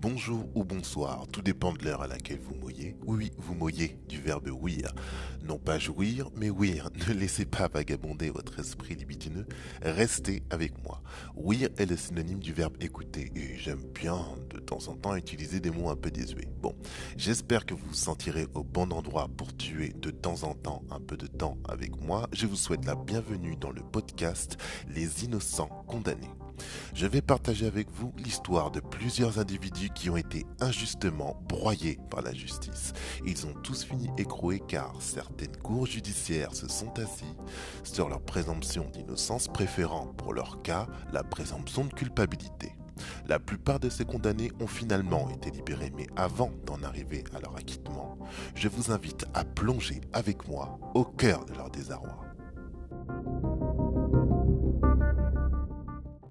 bonjour ou bonsoir, tout dépend de l'heure à laquelle vous mouillez. Oui, vous mouillez du verbe ouïr. Non pas jouir, mais ouïr. Ne laissez pas vagabonder votre esprit libidineux, restez avec moi. Ouïr est le synonyme du verbe écouter et j'aime bien de temps en temps utiliser des mots un peu désuets. Bon, j'espère que vous vous sentirez au bon endroit pour tuer de temps en temps un peu de temps avec moi. Je vous souhaite la bienvenue dans le podcast Les innocents condamnés. Je vais partager avec vous l'histoire de plusieurs individus qui ont été injustement broyés par la justice. Ils ont tous fini écroués car certaines cours judiciaires se sont assis sur leur présomption d'innocence préférant pour leur cas la présomption de culpabilité. La plupart de ces condamnés ont finalement été libérés, mais avant d'en arriver à leur acquittement, je vous invite à plonger avec moi au cœur de leur désarroi.